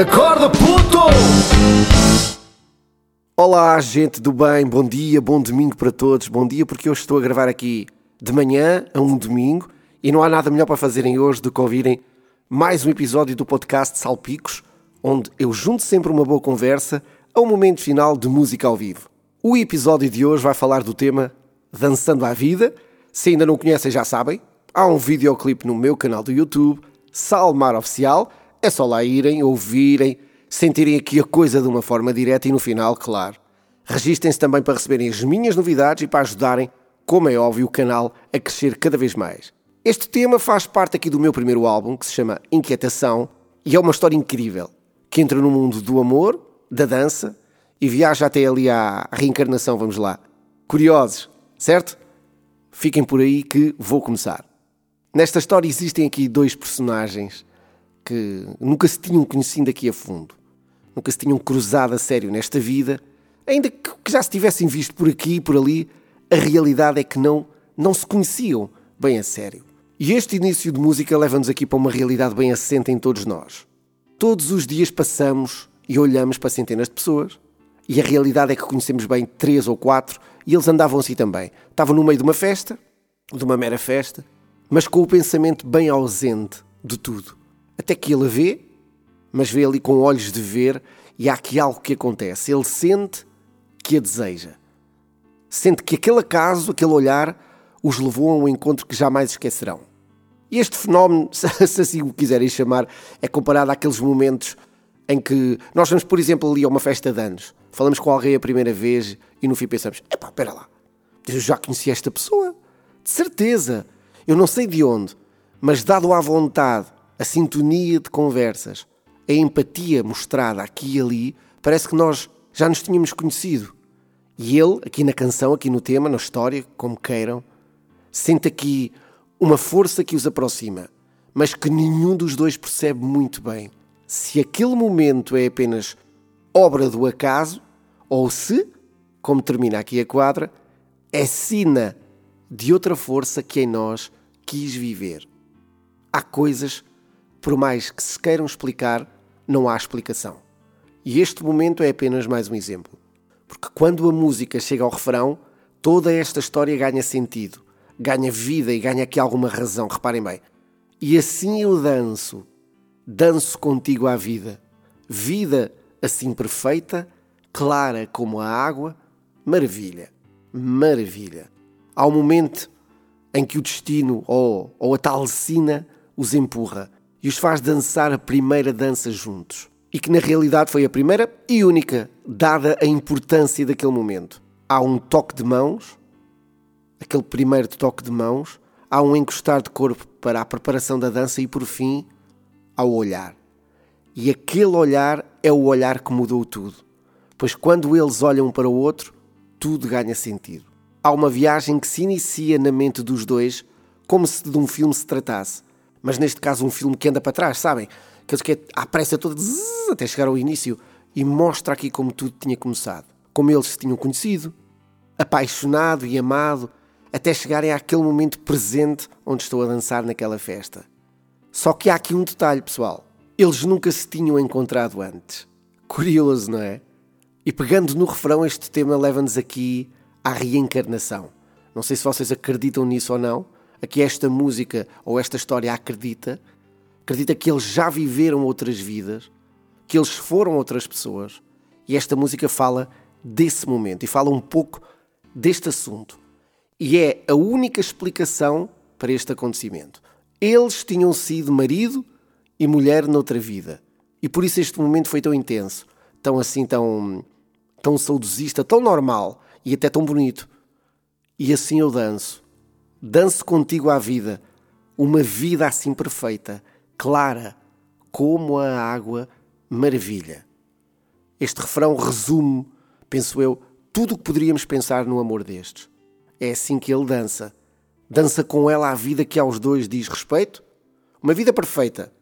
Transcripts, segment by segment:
Acorda, puto! Olá, gente do bem, bom dia, bom domingo para todos. Bom dia, porque eu estou a gravar aqui de manhã a um domingo e não há nada melhor para fazerem hoje do que ouvirem mais um episódio do podcast Salpicos, onde eu junto sempre uma boa conversa ao momento final de música ao vivo. O episódio de hoje vai falar do tema Dançando à Vida. Se ainda não conhecem, já sabem, há um videoclipe no meu canal do YouTube, Salmar Oficial é só lá irem, ouvirem, sentirem aqui a coisa de uma forma direta e no final, claro. Registrem-se também para receberem as minhas novidades e para ajudarem, como é óbvio, o canal a crescer cada vez mais. Este tema faz parte aqui do meu primeiro álbum, que se chama Inquietação, e é uma história incrível, que entra no mundo do amor, da dança e viaja até ali à reencarnação, vamos lá. Curiosos, certo? Fiquem por aí que vou começar. Nesta história existem aqui dois personagens que nunca se tinham conhecido aqui a fundo, nunca se tinham cruzado a sério nesta vida, ainda que já se tivessem visto por aqui e por ali, a realidade é que não, não se conheciam bem a sério. E este início de música leva-nos aqui para uma realidade bem assente em todos nós. Todos os dias passamos e olhamos para centenas de pessoas, e a realidade é que conhecemos bem três ou quatro, e eles andavam assim também. Estavam no meio de uma festa, de uma mera festa, mas com o pensamento bem ausente de tudo. Até que ele a vê, mas vê ali com olhos de ver e há aqui algo que acontece. Ele sente que a deseja. Sente que aquele acaso, aquele olhar, os levou a um encontro que jamais esquecerão. E este fenómeno, se assim o quiserem chamar, é comparado àqueles momentos em que nós vamos, por exemplo, ali a uma festa de anos, falamos com alguém a primeira vez e no fim pensamos: epá, espera lá, eu já conheci esta pessoa, de certeza, eu não sei de onde, mas dado à vontade a sintonia de conversas, a empatia mostrada aqui e ali, parece que nós já nos tínhamos conhecido. E ele, aqui na canção, aqui no tema, na história, como queiram, sente aqui uma força que os aproxima, mas que nenhum dos dois percebe muito bem. Se aquele momento é apenas obra do acaso, ou se, como termina aqui a quadra, é sina de outra força que em nós quis viver. Há coisas por mais que se queiram explicar, não há explicação. E este momento é apenas mais um exemplo. Porque quando a música chega ao refrão, toda esta história ganha sentido, ganha vida e ganha aqui alguma razão, reparem bem. E assim eu danço, danço contigo à vida. Vida assim perfeita, clara como a água, maravilha, maravilha. Há um momento em que o destino ou, ou a tal sina os empurra e os faz dançar a primeira dança juntos. E que na realidade foi a primeira e única, dada a importância daquele momento. Há um toque de mãos, aquele primeiro toque de mãos, há um encostar de corpo para a preparação da dança e por fim, ao olhar. E aquele olhar é o olhar que mudou tudo. Pois quando eles olham para o outro, tudo ganha sentido. Há uma viagem que se inicia na mente dos dois, como se de um filme se tratasse mas neste caso um filme que anda para trás, sabem? Aqueles que é à pressa toda zzz, até chegar ao início e mostra aqui como tudo tinha começado, como eles se tinham conhecido, apaixonado e amado, até chegarem àquele momento presente onde estou a dançar naquela festa. Só que há aqui um detalhe, pessoal. Eles nunca se tinham encontrado antes. Curioso, não é? E pegando no refrão, este tema leva-nos aqui à reencarnação. Não sei se vocês acreditam nisso ou não, a que esta música ou esta história acredita, acredita que eles já viveram outras vidas, que eles foram outras pessoas, e esta música fala desse momento e fala um pouco deste assunto. E é a única explicação para este acontecimento. Eles tinham sido marido e mulher noutra vida. E por isso este momento foi tão intenso, tão assim, tão, tão saudosista, tão normal e até tão bonito. E assim eu danço Danço contigo à vida, uma vida assim perfeita, clara, como a água, maravilha. Este refrão resume, penso eu, tudo o que poderíamos pensar no amor destes. É assim que ele dança. Dança com ela a vida que aos dois diz respeito. Uma vida perfeita,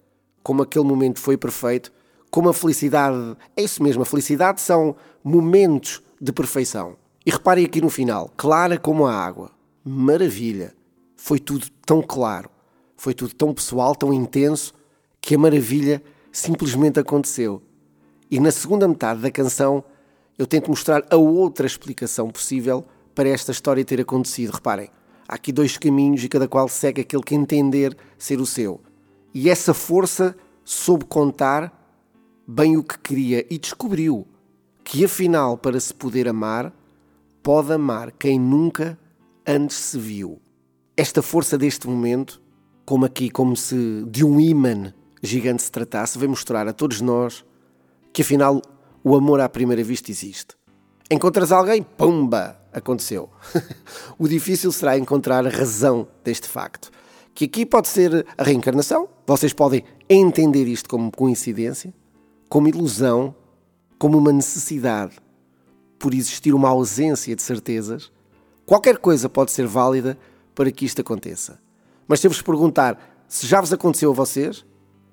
como aquele momento foi perfeito, como a felicidade. É isso mesmo, a felicidade são momentos de perfeição. E reparem aqui no final, clara como a água maravilha. Foi tudo tão claro, foi tudo tão pessoal, tão intenso, que a maravilha simplesmente aconteceu. E na segunda metade da canção eu tento mostrar a outra explicação possível para esta história ter acontecido. Reparem, há aqui dois caminhos e cada qual segue aquele que entender ser o seu. E essa força soube contar bem o que queria e descobriu que afinal, para se poder amar, pode amar quem nunca antes se viu. Esta força deste momento, como aqui, como se de um imã gigante se tratasse, vem mostrar a todos nós que afinal o amor à primeira vista existe. Encontras alguém, pumba, aconteceu. o difícil será encontrar a razão deste facto. Que aqui pode ser a reencarnação, vocês podem entender isto como coincidência, como ilusão, como uma necessidade, por existir uma ausência de certezas. Qualquer coisa pode ser válida para que isto aconteça. Mas se eu vos perguntar se já vos aconteceu a vocês,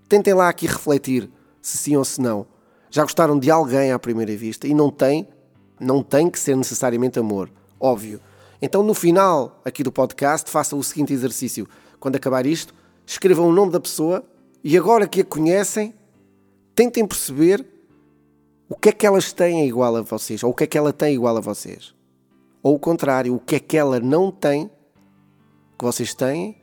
tentem lá aqui refletir se sim ou se não já gostaram de alguém à primeira vista e não tem, não tem que ser necessariamente amor, óbvio. Então no final aqui do podcast façam o seguinte exercício. Quando acabar isto, escrevam o nome da pessoa e agora que a conhecem, tentem perceber o que é que elas têm igual a vocês, ou o que é que ela tem igual a vocês. Ou o contrário, o que é que ela não tem que vocês têm,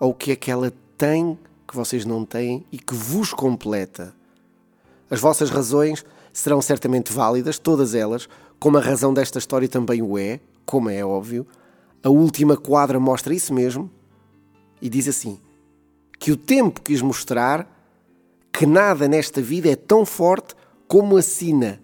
ou o que é que ela tem que vocês não têm e que vos completa. As vossas razões serão certamente válidas, todas elas, como a razão desta história também o é, como é óbvio. A última quadra mostra isso mesmo e diz assim: que o tempo quis mostrar que nada nesta vida é tão forte como a sina.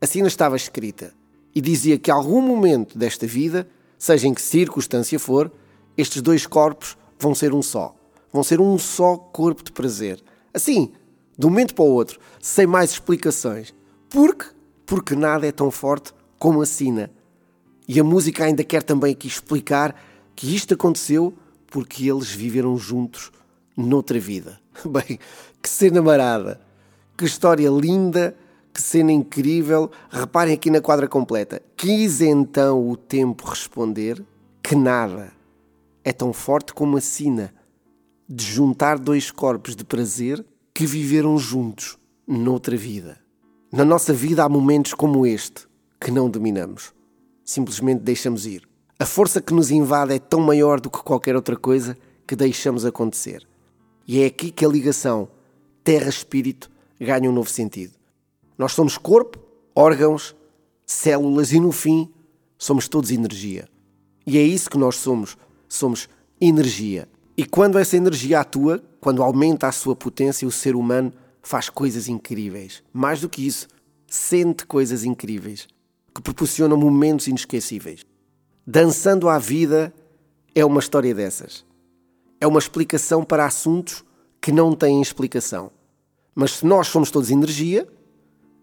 A sina estava escrita e dizia que algum momento desta vida, seja em que circunstância for, estes dois corpos vão ser um só. Vão ser um só corpo de prazer. Assim, de um momento para o outro, sem mais explicações. Porque? Porque nada é tão forte como a sina. E a música ainda quer também aqui explicar que isto aconteceu porque eles viveram juntos noutra vida. Bem, que cena marada! Que história linda! Que cena incrível! Reparem aqui na quadra completa. Quis então o tempo responder que nada é tão forte como a sina de juntar dois corpos de prazer que viveram juntos noutra vida. Na nossa vida há momentos como este que não dominamos. Simplesmente deixamos ir. A força que nos invade é tão maior do que qualquer outra coisa que deixamos acontecer. E é aqui que a ligação terra-espírito ganha um novo sentido. Nós somos corpo, órgãos, células e no fim somos todos energia. E é isso que nós somos. Somos energia. E quando essa energia atua, quando aumenta a sua potência, o ser humano faz coisas incríveis. Mais do que isso, sente coisas incríveis que proporcionam momentos inesquecíveis. Dançando à vida é uma história dessas. É uma explicação para assuntos que não têm explicação. Mas se nós somos todos energia,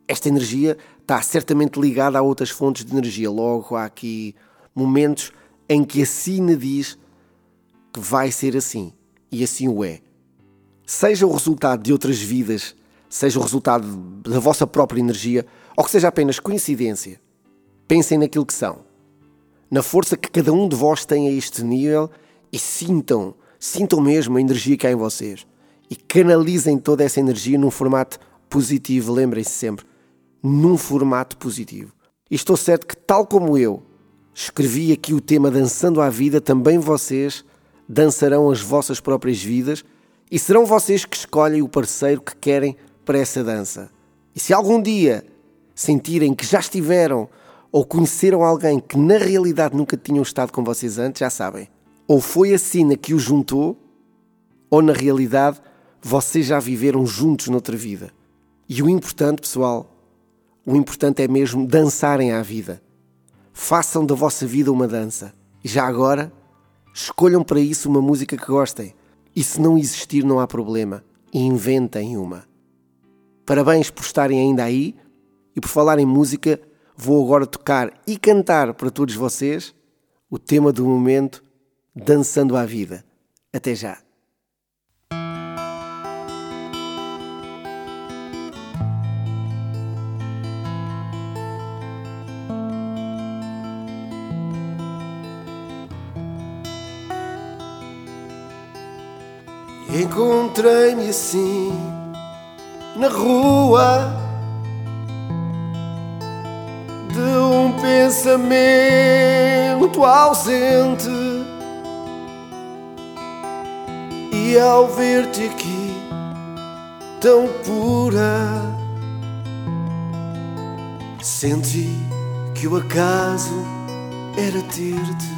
esta energia está certamente ligada a outras fontes de energia. Logo, há aqui momentos em que a Sina diz que vai ser assim. E assim o é. Seja o resultado de outras vidas, seja o resultado da vossa própria energia, ou que seja apenas coincidência, pensem naquilo que são. Na força que cada um de vós tem a este nível e sintam, sintam mesmo a energia que há em vocês. E canalizem toda essa energia num formato positivo, lembrem-se sempre, num formato positivo. E estou certo que, tal como eu, escrevi aqui o tema Dançando à Vida, também vocês dançarão as vossas próprias vidas e serão vocês que escolhem o parceiro que querem para essa dança. E se algum dia sentirem que já estiveram ou conheceram alguém que na realidade nunca tinham estado com vocês antes, já sabem. Ou foi a sina que os juntou, ou na realidade vocês já viveram juntos noutra vida. E o importante, pessoal, o importante é mesmo dançarem à vida. Façam da vossa vida uma dança. E já agora, Escolham para isso uma música que gostem. E se não existir, não há problema. Inventem uma. Parabéns por estarem ainda aí. E por falar em música, vou agora tocar e cantar para todos vocês o tema do momento Dançando à Vida. Até já. Encontrei-me assim na rua, de um pensamento ausente. E ao ver-te aqui tão pura, senti que o acaso era ter-te.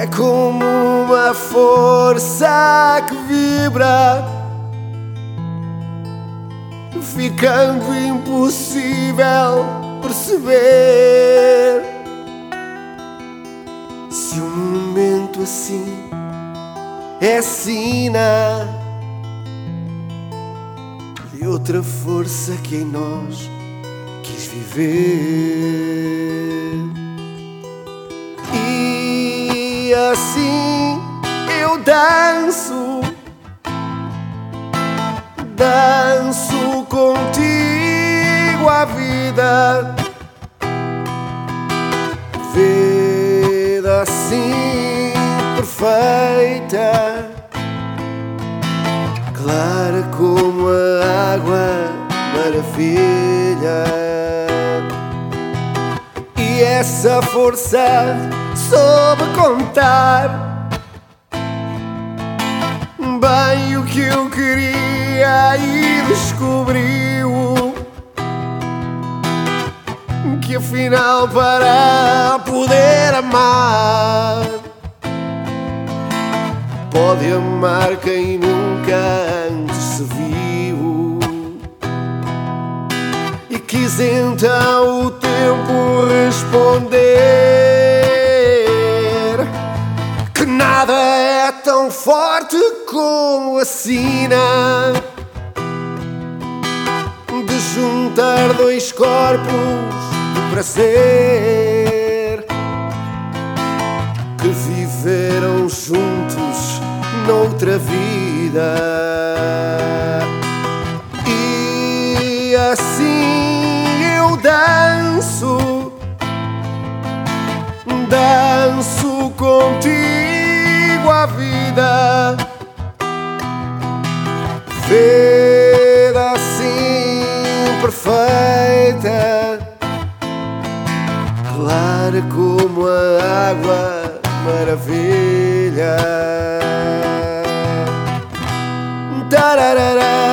É como uma força que vibra, ficando impossível perceber. Se um momento assim é sina de outra força que em nós quis viver. E assim eu danço, danço contigo a vida, vida assim perfeita, clara como a água, maravilha. E essa força soube contar. Bem o que eu queria e descobriu que afinal para poder amar pode amar quem nunca antes se viu quis então o tempo responder que nada é tão forte como a sina de juntar dois corpos de prazer que viveram juntos noutra vida. E assim eu danço, danço contigo a vida. Vida assim perfeita, clara como a água, maravilha. Tarararã,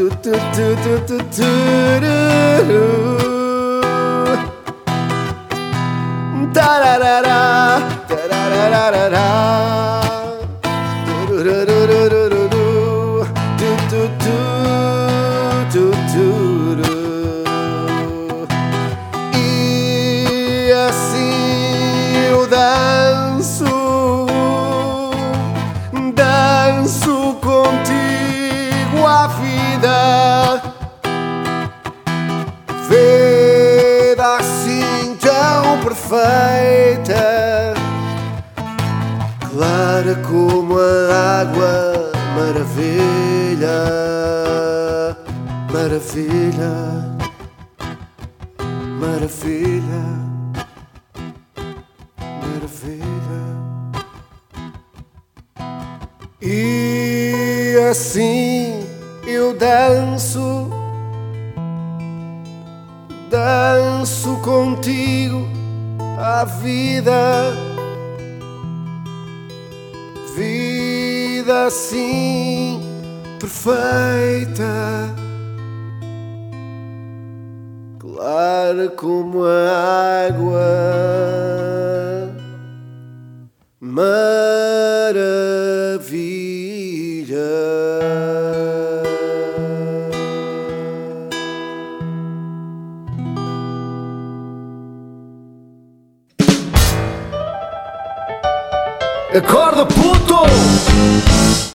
do do do do do do do do. da da da da da da da da da como a água, maravilha, maravilha, maravilha, maravilha. E assim eu danço danço contigo a vida, assim perfeita, clara como a água, maravilha. Acorda, puto!